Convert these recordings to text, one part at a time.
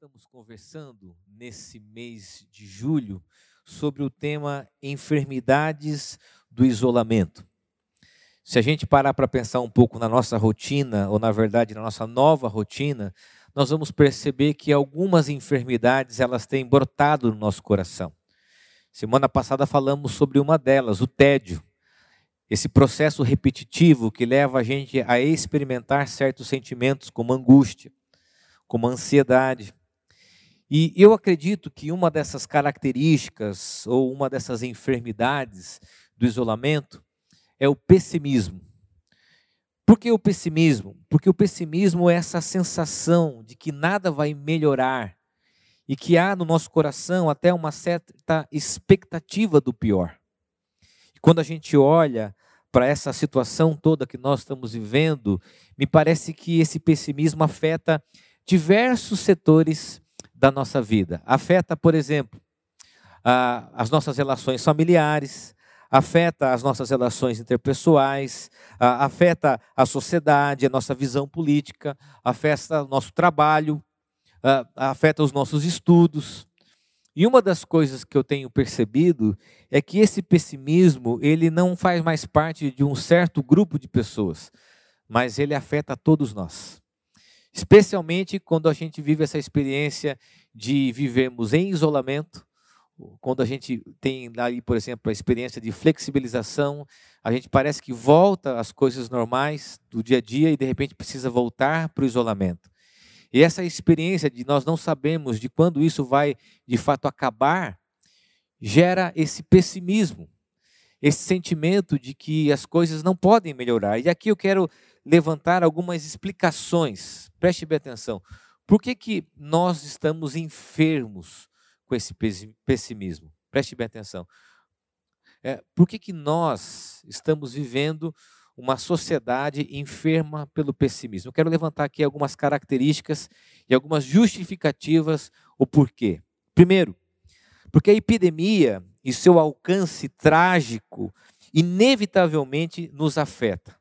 estamos conversando nesse mês de julho sobre o tema enfermidades do isolamento. Se a gente parar para pensar um pouco na nossa rotina, ou na verdade na nossa nova rotina, nós vamos perceber que algumas enfermidades elas têm brotado no nosso coração. Semana passada falamos sobre uma delas, o tédio. Esse processo repetitivo que leva a gente a experimentar certos sentimentos como angústia, como ansiedade. E eu acredito que uma dessas características ou uma dessas enfermidades do isolamento é o pessimismo. Por que o pessimismo? Porque o pessimismo é essa sensação de que nada vai melhorar e que há no nosso coração até uma certa expectativa do pior. E quando a gente olha para essa situação toda que nós estamos vivendo, me parece que esse pessimismo afeta diversos setores da nossa vida. Afeta, por exemplo, as nossas relações familiares, afeta as nossas relações interpessoais, afeta a sociedade, a nossa visão política, afeta o nosso trabalho, afeta os nossos estudos. E uma das coisas que eu tenho percebido é que esse pessimismo, ele não faz mais parte de um certo grupo de pessoas, mas ele afeta todos nós. Especialmente quando a gente vive essa experiência de vivermos em isolamento, quando a gente tem aí, por exemplo, a experiência de flexibilização, a gente parece que volta às coisas normais do dia a dia e de repente precisa voltar para o isolamento. E essa experiência de nós não sabemos de quando isso vai de fato acabar, gera esse pessimismo, esse sentimento de que as coisas não podem melhorar. E aqui eu quero levantar algumas explicações. Preste bem atenção. Por que, que nós estamos enfermos com esse pessimismo? Preste bem atenção. É, por que, que nós estamos vivendo uma sociedade enferma pelo pessimismo? Eu quero levantar aqui algumas características e algumas justificativas o porquê. Primeiro, porque a epidemia e seu alcance trágico inevitavelmente nos afeta.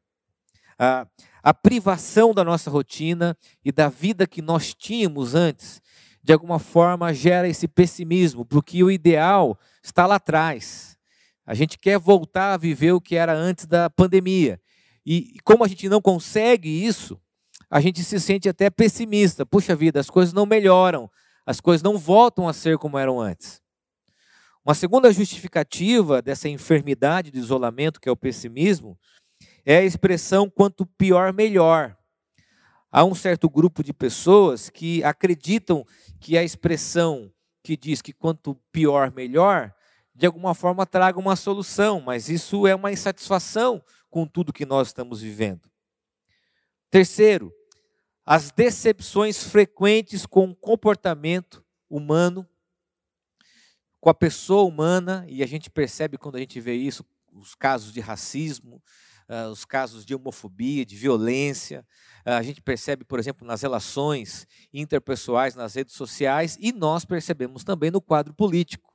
A, a privação da nossa rotina e da vida que nós tínhamos antes de alguma forma gera esse pessimismo, porque o ideal está lá atrás. A gente quer voltar a viver o que era antes da pandemia. E como a gente não consegue isso, a gente se sente até pessimista. Puxa vida, as coisas não melhoram, as coisas não voltam a ser como eram antes. Uma segunda justificativa dessa enfermidade de isolamento, que é o pessimismo, é a expressão quanto pior, melhor. Há um certo grupo de pessoas que acreditam que a expressão que diz que quanto pior, melhor, de alguma forma traga uma solução, mas isso é uma insatisfação com tudo que nós estamos vivendo. Terceiro, as decepções frequentes com o comportamento humano, com a pessoa humana, e a gente percebe quando a gente vê isso, os casos de racismo, uh, os casos de homofobia, de violência. Uh, a gente percebe, por exemplo, nas relações interpessoais, nas redes sociais, e nós percebemos também no quadro político.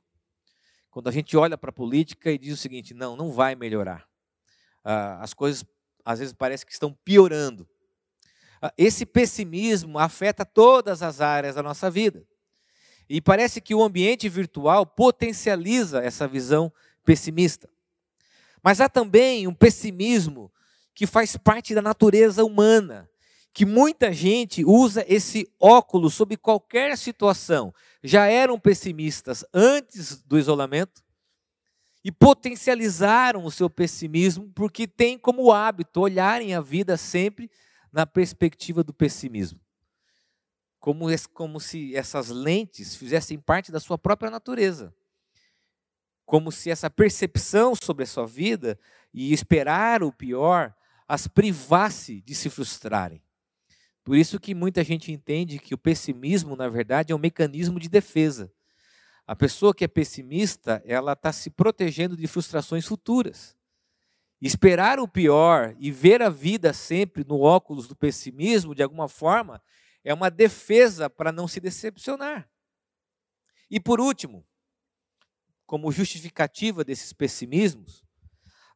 Quando a gente olha para a política e diz o seguinte: não, não vai melhorar. Uh, as coisas às vezes parece que estão piorando. Esse pessimismo afeta todas as áreas da nossa vida. E parece que o ambiente virtual potencializa essa visão pessimista. Mas há também um pessimismo que faz parte da natureza humana, que muita gente usa esse óculos sobre qualquer situação. Já eram pessimistas antes do isolamento e potencializaram o seu pessimismo porque têm como hábito olharem a vida sempre na perspectiva do pessimismo. Como, como se essas lentes fizessem parte da sua própria natureza como se essa percepção sobre a sua vida e esperar o pior as privasse de se frustrarem. Por isso que muita gente entende que o pessimismo, na verdade, é um mecanismo de defesa. A pessoa que é pessimista, ela está se protegendo de frustrações futuras. Esperar o pior e ver a vida sempre no óculos do pessimismo, de alguma forma, é uma defesa para não se decepcionar. E por último, como justificativa desses pessimismos,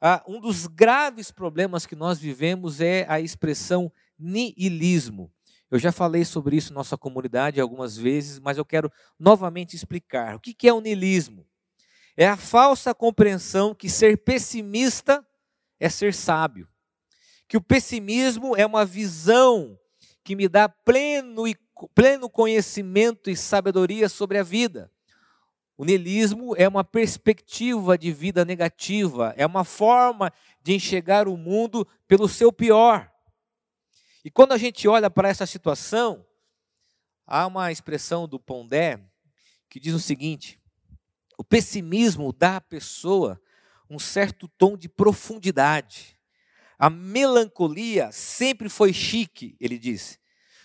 ah, um dos graves problemas que nós vivemos é a expressão niilismo. Eu já falei sobre isso em nossa comunidade algumas vezes, mas eu quero novamente explicar. O que é o niilismo? É a falsa compreensão que ser pessimista é ser sábio. Que o pessimismo é uma visão que me dá pleno, e, pleno conhecimento e sabedoria sobre a vida. O niilismo é uma perspectiva de vida negativa, é uma forma de enxergar o mundo pelo seu pior. E quando a gente olha para essa situação, há uma expressão do Pondé que diz o seguinte: o pessimismo dá à pessoa um certo tom de profundidade. A melancolia sempre foi chique, ele disse.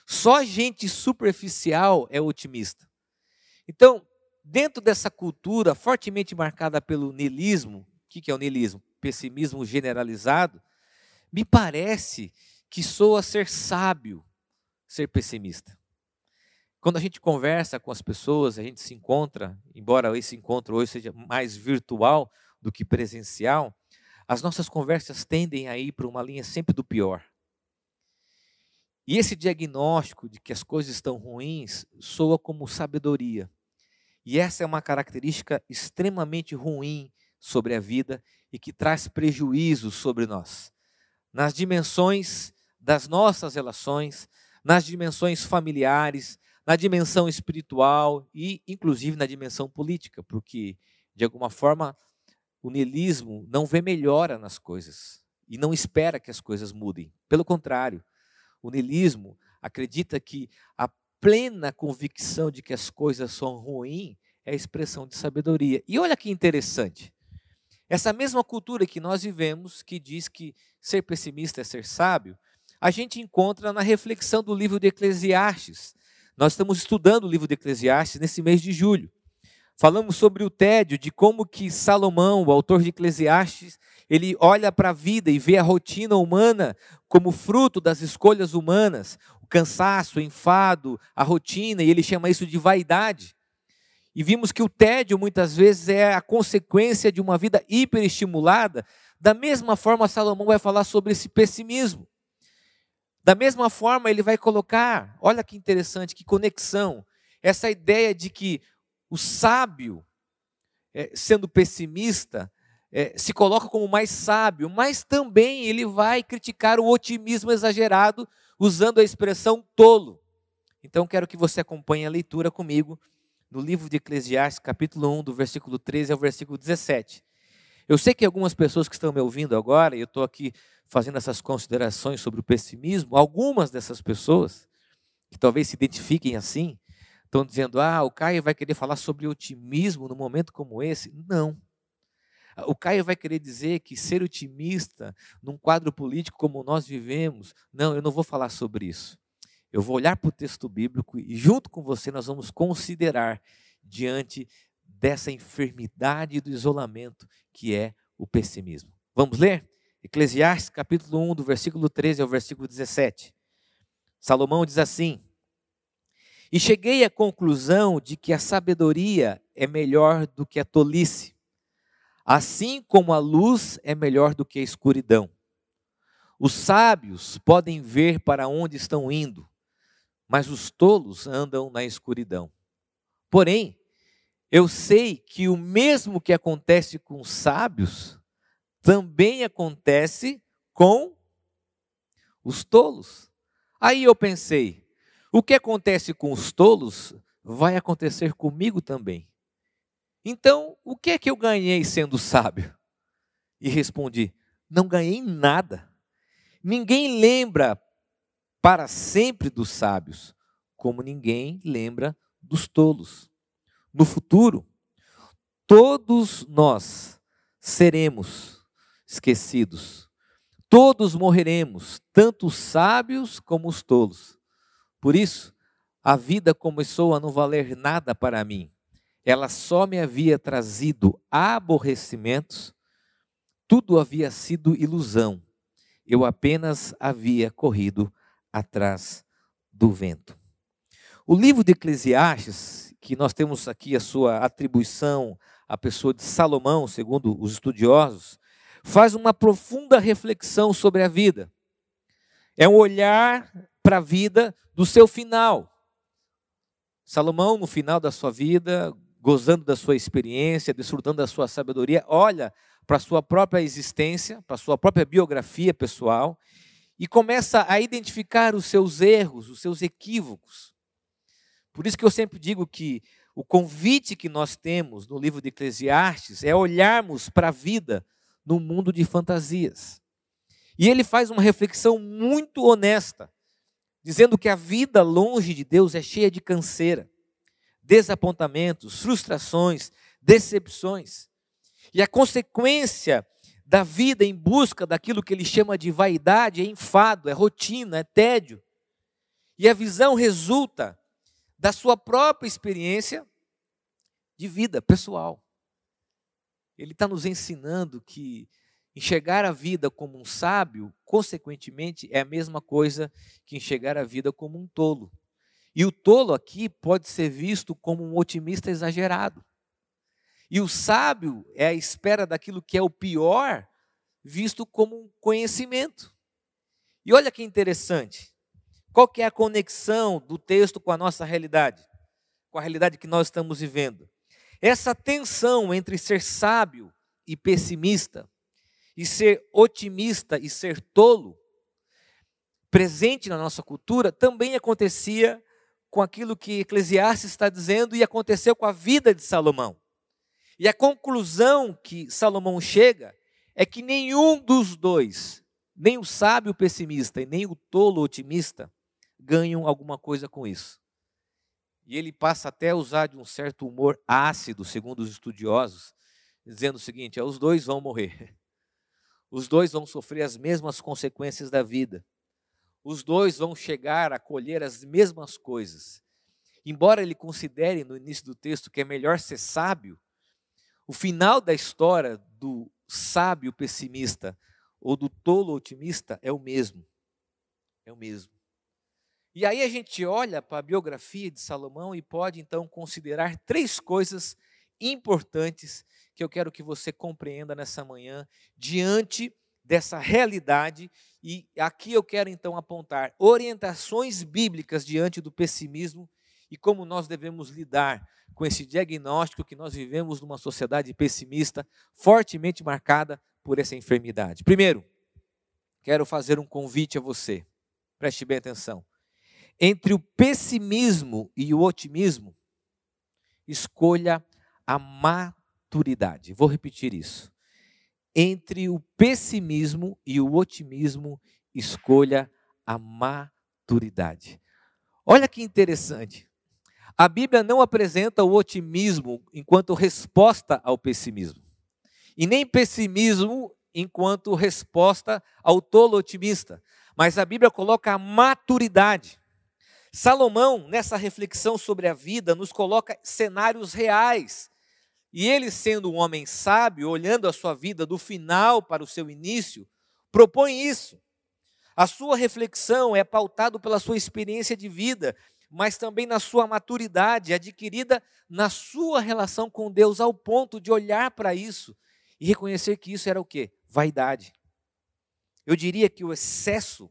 Só gente superficial é otimista. Então, dentro dessa cultura fortemente marcada pelo niilismo, o que é o niilismo? Pessimismo generalizado, me parece que soa ser sábio ser pessimista. Quando a gente conversa com as pessoas, a gente se encontra, embora esse encontro hoje seja mais virtual do que presencial, as nossas conversas tendem a ir para uma linha sempre do pior. E esse diagnóstico de que as coisas estão ruins soa como sabedoria. E essa é uma característica extremamente ruim sobre a vida e que traz prejuízos sobre nós. Nas dimensões das nossas relações, nas dimensões familiares, na dimensão espiritual e, inclusive, na dimensão política, porque, de alguma forma, o niilismo não vê melhora nas coisas e não espera que as coisas mudem. Pelo contrário, o niilismo acredita que a plena convicção de que as coisas são ruins é a expressão de sabedoria. E olha que interessante. Essa mesma cultura que nós vivemos, que diz que ser pessimista é ser sábio, a gente encontra na reflexão do livro de Eclesiastes. Nós estamos estudando o livro de Eclesiastes nesse mês de julho. Falamos sobre o tédio, de como que Salomão, o autor de Eclesiastes, ele olha para a vida e vê a rotina humana como fruto das escolhas humanas, o cansaço, o enfado, a rotina, e ele chama isso de vaidade. E vimos que o tédio muitas vezes é a consequência de uma vida hiperestimulada. Da mesma forma, Salomão vai falar sobre esse pessimismo. Da mesma forma, ele vai colocar, olha que interessante, que conexão, essa ideia de que o sábio, é, sendo pessimista, é, se coloca como mais sábio, mas também ele vai criticar o otimismo exagerado usando a expressão tolo. Então quero que você acompanhe a leitura comigo no livro de Eclesiastes, capítulo 1, do versículo 13 ao versículo 17. Eu sei que algumas pessoas que estão me ouvindo agora, e eu estou aqui fazendo essas considerações sobre o pessimismo, algumas dessas pessoas, que talvez se identifiquem assim, estão dizendo: ah, o Caio vai querer falar sobre otimismo num momento como esse. Não. O Caio vai querer dizer que ser otimista num quadro político como nós vivemos, não, eu não vou falar sobre isso. Eu vou olhar para o texto bíblico e, junto com você, nós vamos considerar diante dessa enfermidade do isolamento que é o pessimismo. Vamos ler? Eclesiastes capítulo 1, do versículo 13 ao versículo 17. Salomão diz assim: e cheguei à conclusão de que a sabedoria é melhor do que a tolice, assim como a luz é melhor do que a escuridão. Os sábios podem ver para onde estão indo, mas os tolos andam na escuridão. Porém, eu sei que o mesmo que acontece com os sábios também acontece com os tolos. Aí eu pensei, o que acontece com os tolos vai acontecer comigo também. Então, o que é que eu ganhei sendo sábio? E respondi: não ganhei nada. Ninguém lembra para sempre dos sábios, como ninguém lembra dos tolos. No futuro, todos nós seremos esquecidos. Todos morreremos, tanto os sábios como os tolos. Por isso, a vida começou a não valer nada para mim. Ela só me havia trazido aborrecimentos, tudo havia sido ilusão. Eu apenas havia corrido atrás do vento. O livro de Eclesiastes, que nós temos aqui a sua atribuição à pessoa de Salomão, segundo os estudiosos, faz uma profunda reflexão sobre a vida. É um olhar para a vida do seu final. Salomão, no final da sua vida, gozando da sua experiência, desfrutando da sua sabedoria, olha para a sua própria existência, para a sua própria biografia pessoal e começa a identificar os seus erros, os seus equívocos. Por isso que eu sempre digo que o convite que nós temos no livro de Eclesiastes é olharmos para a vida num mundo de fantasias. E ele faz uma reflexão muito honesta, dizendo que a vida longe de Deus é cheia de canseira desapontamentos, frustrações, decepções. E a consequência da vida em busca daquilo que ele chama de vaidade é enfado, é rotina, é tédio. E a visão resulta da sua própria experiência de vida pessoal. Ele está nos ensinando que enxergar a vida como um sábio, consequentemente, é a mesma coisa que enxergar a vida como um tolo. E o tolo aqui pode ser visto como um otimista exagerado. E o sábio é a espera daquilo que é o pior, visto como um conhecimento. E olha que interessante. Qual que é a conexão do texto com a nossa realidade? Com a realidade que nós estamos vivendo? Essa tensão entre ser sábio e pessimista, e ser otimista e ser tolo, presente na nossa cultura, também acontecia com aquilo que Eclesiastes está dizendo e aconteceu com a vida de Salomão. E a conclusão que Salomão chega é que nenhum dos dois, nem o sábio pessimista e nem o tolo otimista, ganham alguma coisa com isso. E ele passa até a usar de um certo humor ácido, segundo os estudiosos, dizendo o seguinte: é, os dois vão morrer. Os dois vão sofrer as mesmas consequências da vida os dois vão chegar a colher as mesmas coisas. Embora ele considere no início do texto que é melhor ser sábio, o final da história do sábio pessimista ou do tolo otimista é o mesmo. É o mesmo. E aí a gente olha para a biografia de Salomão e pode então considerar três coisas importantes que eu quero que você compreenda nessa manhã diante dessa realidade e aqui eu quero então apontar orientações bíblicas diante do pessimismo e como nós devemos lidar com esse diagnóstico que nós vivemos numa sociedade pessimista, fortemente marcada por essa enfermidade. Primeiro, quero fazer um convite a você. Preste bem atenção. Entre o pessimismo e o otimismo, escolha a maturidade. Vou repetir isso entre o pessimismo e o otimismo, escolha a maturidade. Olha que interessante. A Bíblia não apresenta o otimismo enquanto resposta ao pessimismo, e nem pessimismo enquanto resposta ao tolo otimista, mas a Bíblia coloca a maturidade. Salomão, nessa reflexão sobre a vida, nos coloca cenários reais e ele, sendo um homem sábio, olhando a sua vida do final para o seu início, propõe isso. A sua reflexão é pautado pela sua experiência de vida, mas também na sua maturidade adquirida na sua relação com Deus, ao ponto de olhar para isso e reconhecer que isso era o quê? Vaidade. Eu diria que o excesso,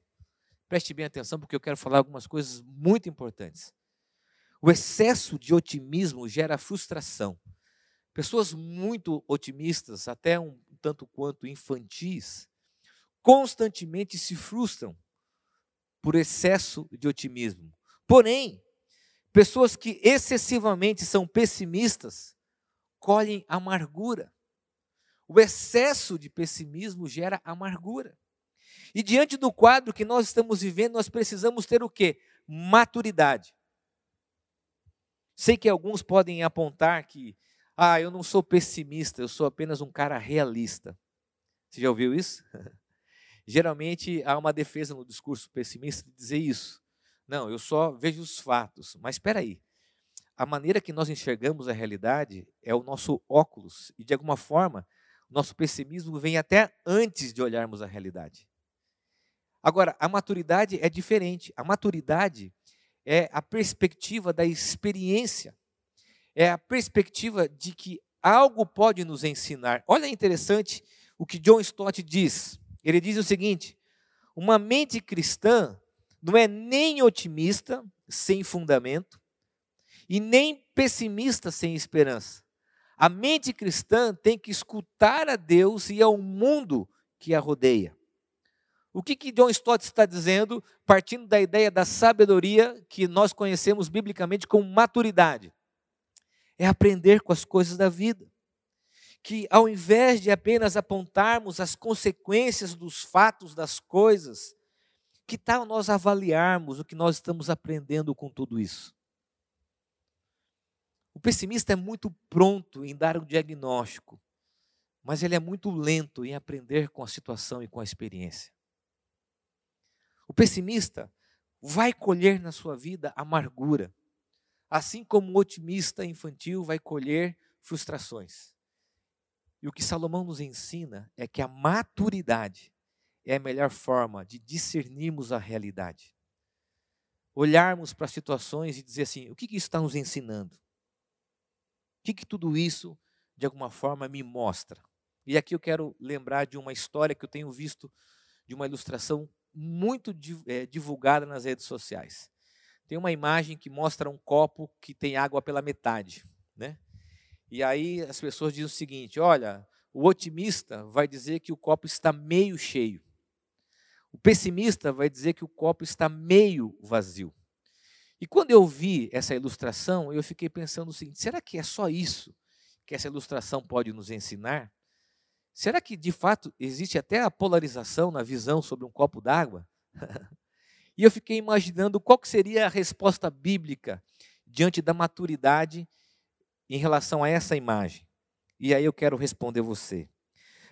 preste bem atenção, porque eu quero falar algumas coisas muito importantes. O excesso de otimismo gera frustração. Pessoas muito otimistas, até um tanto quanto infantis, constantemente se frustram por excesso de otimismo. Porém, pessoas que excessivamente são pessimistas colhem amargura. O excesso de pessimismo gera amargura. E diante do quadro que nós estamos vivendo, nós precisamos ter o quê? Maturidade. Sei que alguns podem apontar que ah, eu não sou pessimista, eu sou apenas um cara realista. Você já ouviu isso? Geralmente há uma defesa no discurso pessimista de dizer isso. Não, eu só vejo os fatos. Mas espera aí. A maneira que nós enxergamos a realidade é o nosso óculos. E, de alguma forma, nosso pessimismo vem até antes de olharmos a realidade. Agora, a maturidade é diferente. A maturidade é a perspectiva da experiência é a perspectiva de que algo pode nos ensinar. Olha interessante o que John Stott diz. Ele diz o seguinte: uma mente cristã não é nem otimista sem fundamento e nem pessimista sem esperança. A mente cristã tem que escutar a Deus e ao mundo que a rodeia. O que, que John Stott está dizendo, partindo da ideia da sabedoria que nós conhecemos biblicamente como maturidade? É aprender com as coisas da vida. Que ao invés de apenas apontarmos as consequências dos fatos, das coisas, que tal nós avaliarmos o que nós estamos aprendendo com tudo isso? O pessimista é muito pronto em dar o diagnóstico, mas ele é muito lento em aprender com a situação e com a experiência. O pessimista vai colher na sua vida amargura, assim como o otimista infantil vai colher frustrações. E o que Salomão nos ensina é que a maturidade é a melhor forma de discernirmos a realidade. Olharmos para situações e dizer assim: o que, que isso está nos ensinando? O que, que tudo isso, de alguma forma, me mostra? E aqui eu quero lembrar de uma história que eu tenho visto, de uma ilustração muito é, divulgada nas redes sociais. Tem uma imagem que mostra um copo que tem água pela metade, né? E aí as pessoas dizem o seguinte: olha, o otimista vai dizer que o copo está meio cheio. O pessimista vai dizer que o copo está meio vazio. E quando eu vi essa ilustração, eu fiquei pensando o seguinte: será que é só isso que essa ilustração pode nos ensinar? Será que de fato existe até a polarização na visão sobre um copo d'água? e eu fiquei imaginando qual seria a resposta bíblica diante da maturidade em relação a essa imagem. E aí eu quero responder você.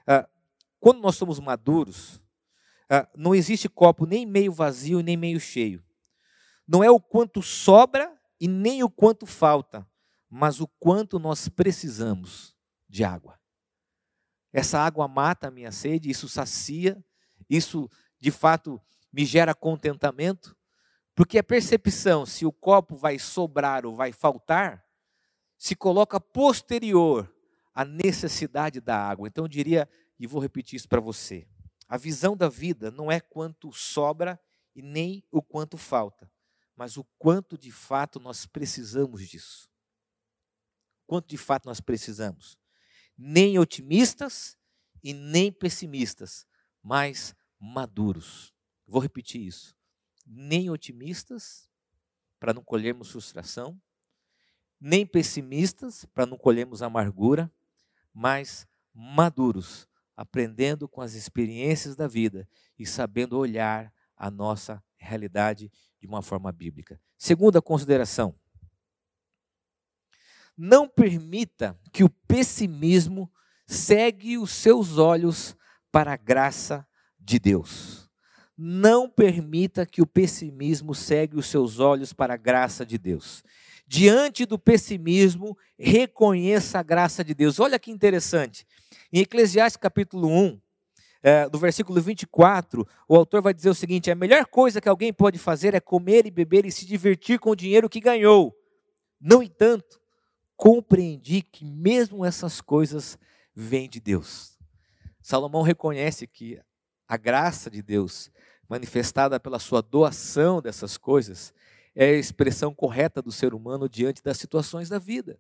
Ah, quando nós somos maduros, ah, não existe copo nem meio vazio nem meio cheio. Não é o quanto sobra e nem o quanto falta, mas o quanto nós precisamos de água. Essa água mata a minha sede, isso sacia, isso de fato me gera contentamento, porque a percepção se o copo vai sobrar ou vai faltar se coloca posterior à necessidade da água. Então eu diria, e vou repetir isso para você: a visão da vida não é quanto sobra e nem o quanto falta, mas o quanto de fato nós precisamos disso. Quanto de fato nós precisamos nem otimistas e nem pessimistas, mas maduros. Vou repetir isso. Nem otimistas, para não colhermos frustração, nem pessimistas, para não colhermos amargura, mas maduros, aprendendo com as experiências da vida e sabendo olhar a nossa realidade de uma forma bíblica. Segunda consideração: não permita que o pessimismo segue os seus olhos para a graça de Deus. Não permita que o pessimismo segue os seus olhos para a graça de Deus. Diante do pessimismo, reconheça a graça de Deus. Olha que interessante. Em Eclesiastes capítulo 1, é, do versículo 24, o autor vai dizer o seguinte: a melhor coisa que alguém pode fazer é comer e beber e se divertir com o dinheiro que ganhou. No entanto, compreendi que mesmo essas coisas vêm de Deus. Salomão reconhece que a graça de Deus, manifestada pela sua doação dessas coisas, é a expressão correta do ser humano diante das situações da vida.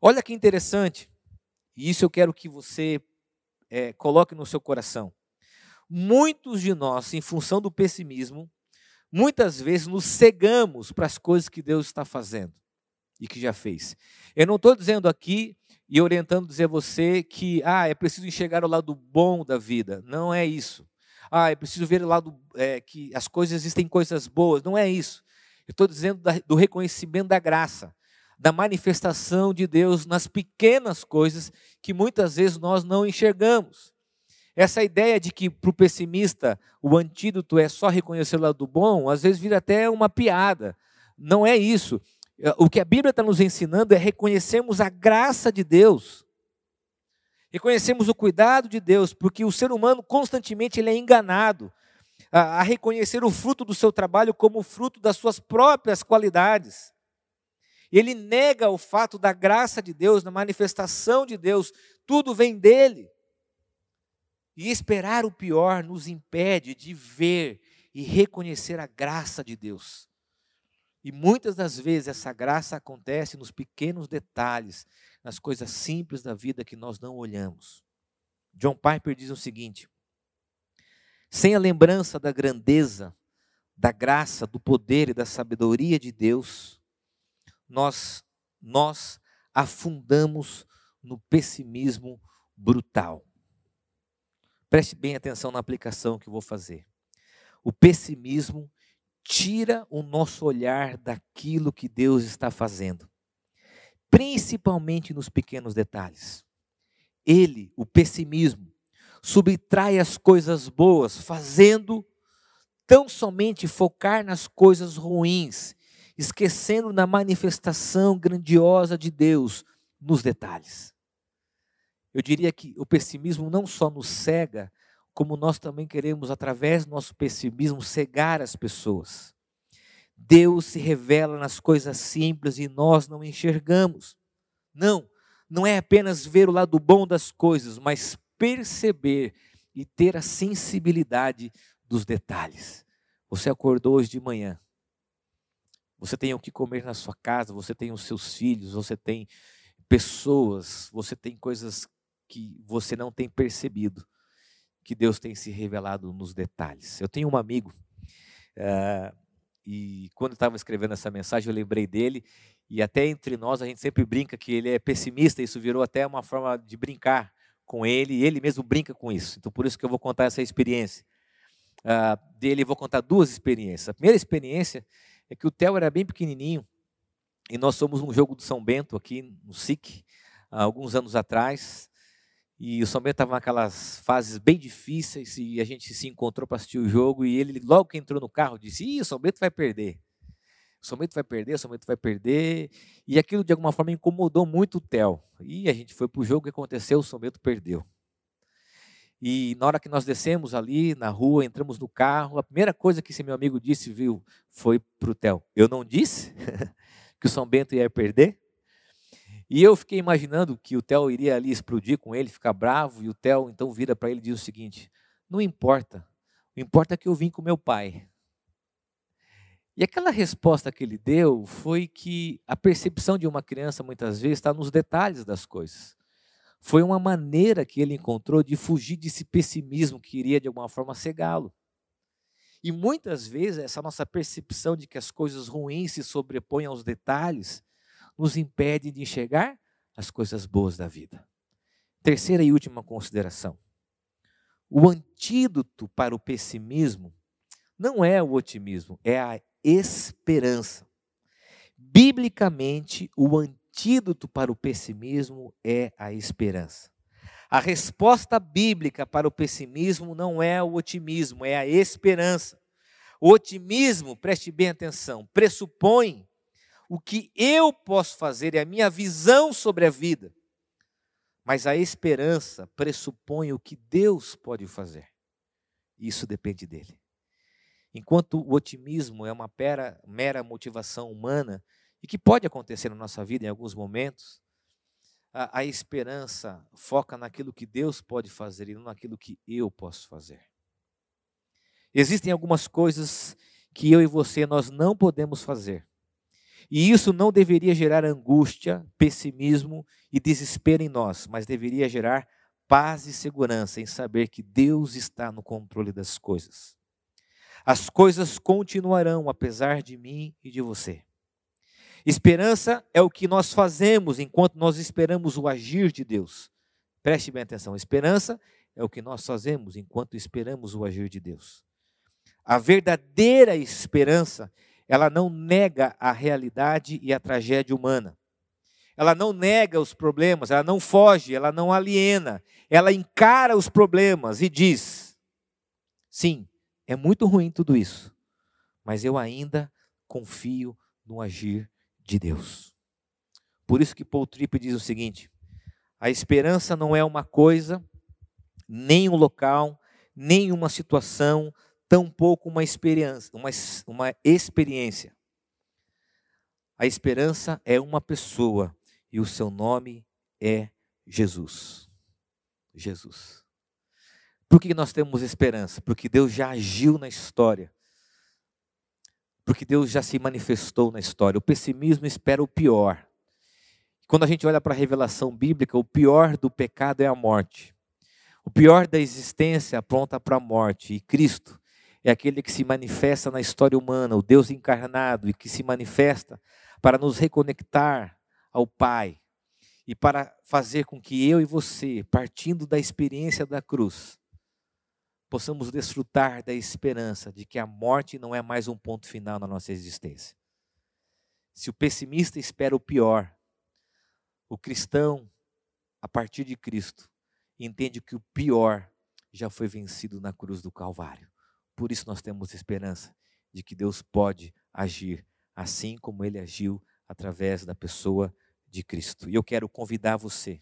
Olha que interessante, e isso eu quero que você é, coloque no seu coração. Muitos de nós, em função do pessimismo, muitas vezes nos cegamos para as coisas que Deus está fazendo e que já fez. Eu não estou dizendo aqui e orientando dizer a você que ah, é preciso enxergar o lado bom da vida. Não é isso. Ah, é preciso ver o lado é, que as coisas existem coisas boas. Não é isso. Eu estou dizendo da, do reconhecimento da graça, da manifestação de Deus nas pequenas coisas que muitas vezes nós não enxergamos. Essa ideia de que para o pessimista o antídoto é só reconhecer o lado bom, às vezes vira até uma piada. Não é isso. É, o que a Bíblia está nos ensinando é reconhecermos a graça de Deus, reconhecemos o cuidado de Deus, porque o ser humano constantemente ele é enganado a, a reconhecer o fruto do seu trabalho como fruto das suas próprias qualidades. Ele nega o fato da graça de Deus, da manifestação de Deus, tudo vem dele. E esperar o pior nos impede de ver e reconhecer a graça de Deus. E muitas das vezes essa graça acontece nos pequenos detalhes, nas coisas simples da vida que nós não olhamos. John Piper diz o seguinte: sem a lembrança da grandeza, da graça, do poder e da sabedoria de Deus, nós nós afundamos no pessimismo brutal. Preste bem atenção na aplicação que eu vou fazer. O pessimismo tira o nosso olhar daquilo que Deus está fazendo, principalmente nos pequenos detalhes. Ele, o pessimismo, subtrai as coisas boas, fazendo tão somente focar nas coisas ruins, esquecendo da manifestação grandiosa de Deus nos detalhes. Eu diria que o pessimismo não só nos cega, como nós também queremos, através do nosso pessimismo, cegar as pessoas. Deus se revela nas coisas simples e nós não enxergamos. Não, não é apenas ver o lado bom das coisas, mas perceber e ter a sensibilidade dos detalhes. Você acordou hoje de manhã. Você tem o que comer na sua casa, você tem os seus filhos, você tem pessoas, você tem coisas que você não tem percebido que Deus tem se revelado nos detalhes. Eu tenho um amigo, uh, e quando estava escrevendo essa mensagem, eu lembrei dele, e até entre nós a gente sempre brinca que ele é pessimista, isso virou até uma forma de brincar com ele, e ele mesmo brinca com isso. Então, por isso que eu vou contar essa experiência. Uh, dele, eu vou contar duas experiências. A primeira experiência é que o Theo era bem pequenininho, e nós fomos num jogo do São Bento, aqui no SIC, há alguns anos atrás, e o São Bento estava naquelas fases bem difíceis e a gente se encontrou para assistir o jogo e ele logo que entrou no carro disse: "Ih, o São Bento vai perder. O São Bento vai perder, o São Bento vai perder". E aquilo de alguma forma incomodou muito o Theo. E a gente foi para o jogo, que aconteceu? O São Bento perdeu. E na hora que nós descemos ali na rua, entramos no carro, a primeira coisa que esse meu amigo disse, viu, foi para o Theo: Eu não disse que o São Bento ia perder? E eu fiquei imaginando que o Theo iria ali explodir com ele, ficar bravo, e o Theo então vira para ele e diz o seguinte: Não importa, o importa é que eu vim com meu pai. E aquela resposta que ele deu foi que a percepção de uma criança muitas vezes está nos detalhes das coisas. Foi uma maneira que ele encontrou de fugir desse pessimismo que iria de alguma forma cegá-lo. E muitas vezes essa nossa percepção de que as coisas ruins se sobrepõem aos detalhes nos impede de enxergar as coisas boas da vida. Terceira e última consideração. O antídoto para o pessimismo não é o otimismo, é a esperança. Biblicamente, o antídoto para o pessimismo é a esperança. A resposta bíblica para o pessimismo não é o otimismo, é a esperança. O otimismo, preste bem atenção, pressupõe o que eu posso fazer, é a minha visão sobre a vida. Mas a esperança pressupõe o que Deus pode fazer. Isso depende dele. Enquanto o otimismo é uma pera, mera motivação humana, e que pode acontecer na nossa vida em alguns momentos, a, a esperança foca naquilo que Deus pode fazer e não naquilo que eu posso fazer. Existem algumas coisas que eu e você nós não podemos fazer e isso não deveria gerar angústia, pessimismo e desespero em nós, mas deveria gerar paz e segurança em saber que Deus está no controle das coisas. As coisas continuarão apesar de mim e de você. Esperança é o que nós fazemos enquanto nós esperamos o agir de Deus. Preste bem atenção: esperança é o que nós fazemos enquanto esperamos o agir de Deus. A verdadeira esperança ela não nega a realidade e a tragédia humana. Ela não nega os problemas, ela não foge, ela não aliena. Ela encara os problemas e diz: sim, é muito ruim tudo isso, mas eu ainda confio no agir de Deus. Por isso que Paul Tripp diz o seguinte: a esperança não é uma coisa, nem um local, nem uma situação, tampouco uma experiência, uma, uma experiência. A esperança é uma pessoa e o seu nome é Jesus. Jesus. Por que nós temos esperança? Porque Deus já agiu na história porque Deus já se manifestou na história. O pessimismo espera o pior. Quando a gente olha para a revelação bíblica, o pior do pecado é a morte. O pior da existência aponta para a morte. E Cristo é aquele que se manifesta na história humana, o Deus encarnado, e que se manifesta para nos reconectar ao Pai e para fazer com que eu e você, partindo da experiência da cruz, possamos desfrutar da esperança de que a morte não é mais um ponto final na nossa existência. Se o pessimista espera o pior, o cristão, a partir de Cristo, entende que o pior já foi vencido na cruz do Calvário. Por isso nós temos esperança de que Deus pode agir assim como ele agiu através da pessoa de Cristo. E eu quero convidar você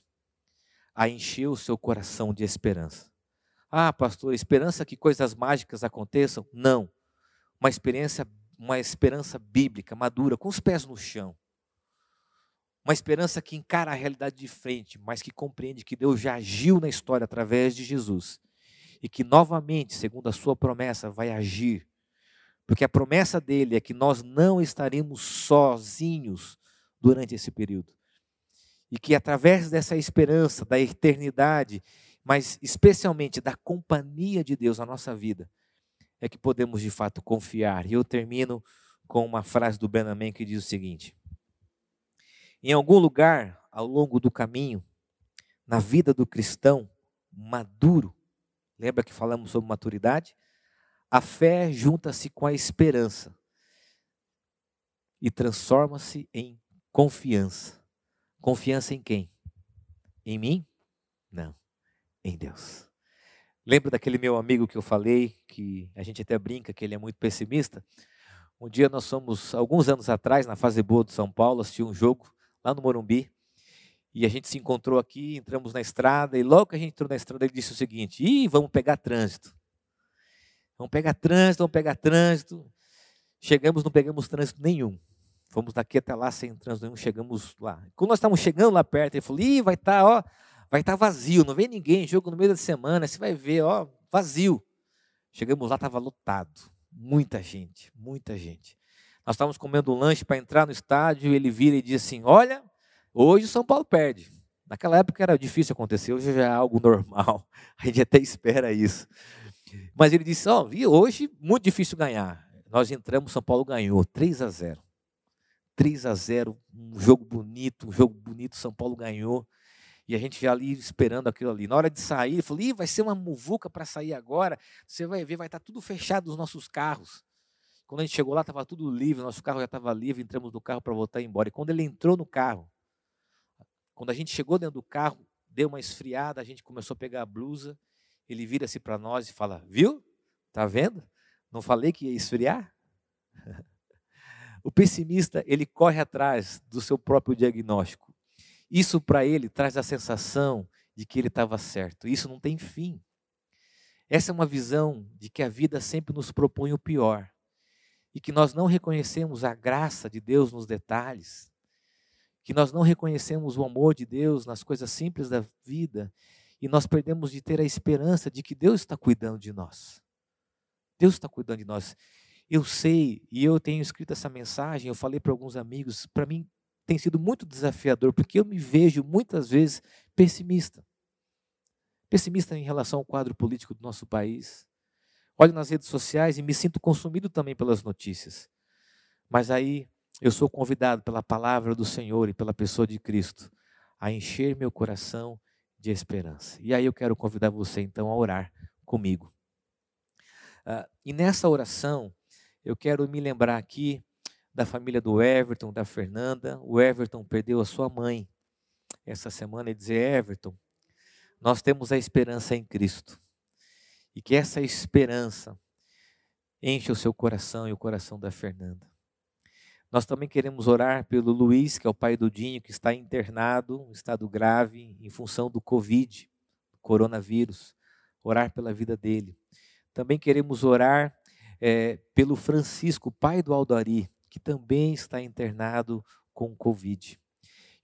a encher o seu coração de esperança. Ah, pastor, esperança que coisas mágicas aconteçam? Não. Uma experiência, uma esperança bíblica, madura, com os pés no chão. Uma esperança que encara a realidade de frente, mas que compreende que Deus já agiu na história através de Jesus e que novamente, segundo a sua promessa, vai agir. Porque a promessa dele é que nós não estaremos sozinhos durante esse período. E que através dessa esperança, da eternidade, mas especialmente da companhia de Deus na nossa vida, é que podemos de fato confiar. E eu termino com uma frase do Benamém que diz o seguinte: Em algum lugar ao longo do caminho, na vida do cristão maduro, Lembra que falamos sobre maturidade? A fé junta-se com a esperança e transforma-se em confiança. Confiança em quem? Em mim? Não, em Deus. Lembra daquele meu amigo que eu falei, que a gente até brinca que ele é muito pessimista? Um dia nós fomos, alguns anos atrás, na fase boa do São Paulo, assistir um jogo lá no Morumbi. E a gente se encontrou aqui, entramos na estrada, e logo que a gente entrou na estrada, ele disse o seguinte: Ih, vamos pegar trânsito. Vamos pegar trânsito, vamos pegar trânsito. Chegamos, não pegamos trânsito nenhum. Fomos daqui até lá sem trânsito nenhum, chegamos lá. Quando nós estávamos chegando lá perto, ele falou: Ih, vai estar, tá, ó, vai estar tá vazio, não vem ninguém, jogo no meio da semana, você vai ver, ó, vazio. Chegamos lá, estava lotado. Muita gente, muita gente. Nós estávamos comendo um lanche para entrar no estádio, ele vira e diz assim: Olha, Hoje o São Paulo perde. Naquela época era difícil acontecer, hoje já é algo normal. A gente até espera isso. Mas ele disse: Ó, oh, hoje muito difícil ganhar. Nós entramos, São Paulo ganhou 3 a 0. 3 a 0, um jogo bonito, um jogo bonito, São Paulo ganhou. E a gente já ali esperando aquilo ali. Na hora de sair, ele falou: Ih, vai ser uma muvuca para sair agora. Você vai ver, vai estar tá tudo fechado os nossos carros. Quando a gente chegou lá, estava tudo livre, nosso carro já estava livre, entramos no carro para voltar embora. E quando ele entrou no carro, quando a gente chegou dentro do carro, deu uma esfriada, a gente começou a pegar a blusa, ele vira-se para nós e fala: Viu? Tá vendo? Não falei que ia esfriar? o pessimista, ele corre atrás do seu próprio diagnóstico. Isso para ele traz a sensação de que ele estava certo. Isso não tem fim. Essa é uma visão de que a vida sempre nos propõe o pior e que nós não reconhecemos a graça de Deus nos detalhes, que nós não reconhecemos o amor de Deus nas coisas simples da vida e nós perdemos de ter a esperança de que Deus está cuidando de nós. Deus está cuidando de nós. Eu sei, e eu tenho escrito essa mensagem, eu falei para alguns amigos, para mim tem sido muito desafiador, porque eu me vejo muitas vezes pessimista. Pessimista em relação ao quadro político do nosso país. Olho nas redes sociais e me sinto consumido também pelas notícias. Mas aí eu sou convidado pela palavra do Senhor e pela pessoa de Cristo a encher meu coração de esperança. E aí eu quero convidar você então a orar comigo. Uh, e nessa oração, eu quero me lembrar aqui da família do Everton, da Fernanda. O Everton perdeu a sua mãe essa semana e dizer: Everton, nós temos a esperança em Cristo. E que essa esperança enche o seu coração e o coração da Fernanda. Nós também queremos orar pelo Luiz, que é o pai do Dinho, que está internado, em estado grave, em função do Covid, coronavírus. Orar pela vida dele. Também queremos orar é, pelo Francisco, pai do Aldari, que também está internado com Covid.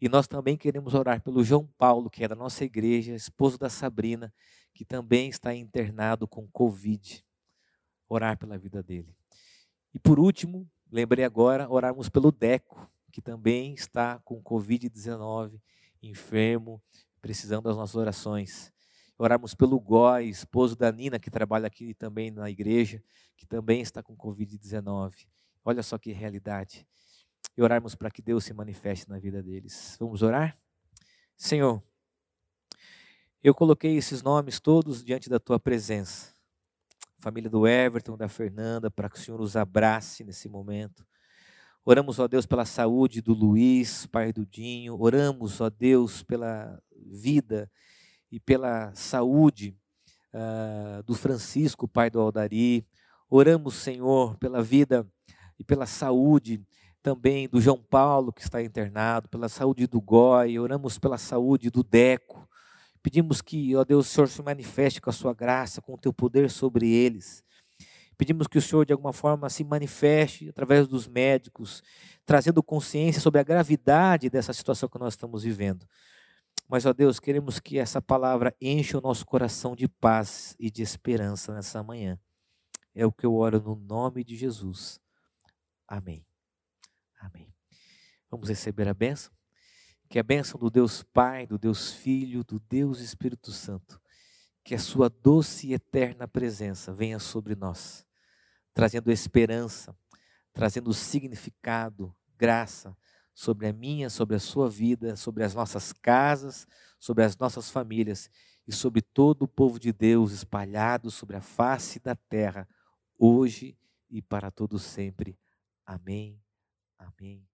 E nós também queremos orar pelo João Paulo, que é da nossa igreja, esposo da Sabrina, que também está internado com Covid. Orar pela vida dele. E por último, lembrei agora, orarmos pelo Deco, que também está com Covid-19, enfermo, precisando das nossas orações. Orarmos pelo Gói, esposo da Nina, que trabalha aqui também na igreja, que também está com Covid-19. Olha só que realidade. E orarmos para que Deus se manifeste na vida deles. Vamos orar? Senhor, eu coloquei esses nomes todos diante da tua presença. Família do Everton, da Fernanda, para que o Senhor os abrace nesse momento. Oramos, ó Deus, pela saúde do Luiz, pai do Dinho. Oramos, ó Deus, pela vida e pela saúde uh, do Francisco, pai do Aldari. Oramos, Senhor, pela vida e pela saúde também do João Paulo, que está internado, pela saúde do Goi. Oramos pela saúde do Deco. Pedimos que, ó Deus, o Senhor se manifeste com a sua graça, com o teu poder sobre eles. Pedimos que o Senhor, de alguma forma, se manifeste através dos médicos, trazendo consciência sobre a gravidade dessa situação que nós estamos vivendo. Mas, ó Deus, queremos que essa palavra encha o nosso coração de paz e de esperança nessa manhã. É o que eu oro no nome de Jesus. Amém. Amém. Vamos receber a bênção? Que a bênção do Deus Pai, do Deus Filho, do Deus Espírito Santo, que a sua doce e eterna presença venha sobre nós trazendo esperança, trazendo significado, graça sobre a minha, sobre a sua vida, sobre as nossas casas, sobre as nossas famílias e sobre todo o povo de Deus espalhado sobre a face da terra, hoje e para todo sempre. Amém. Amém.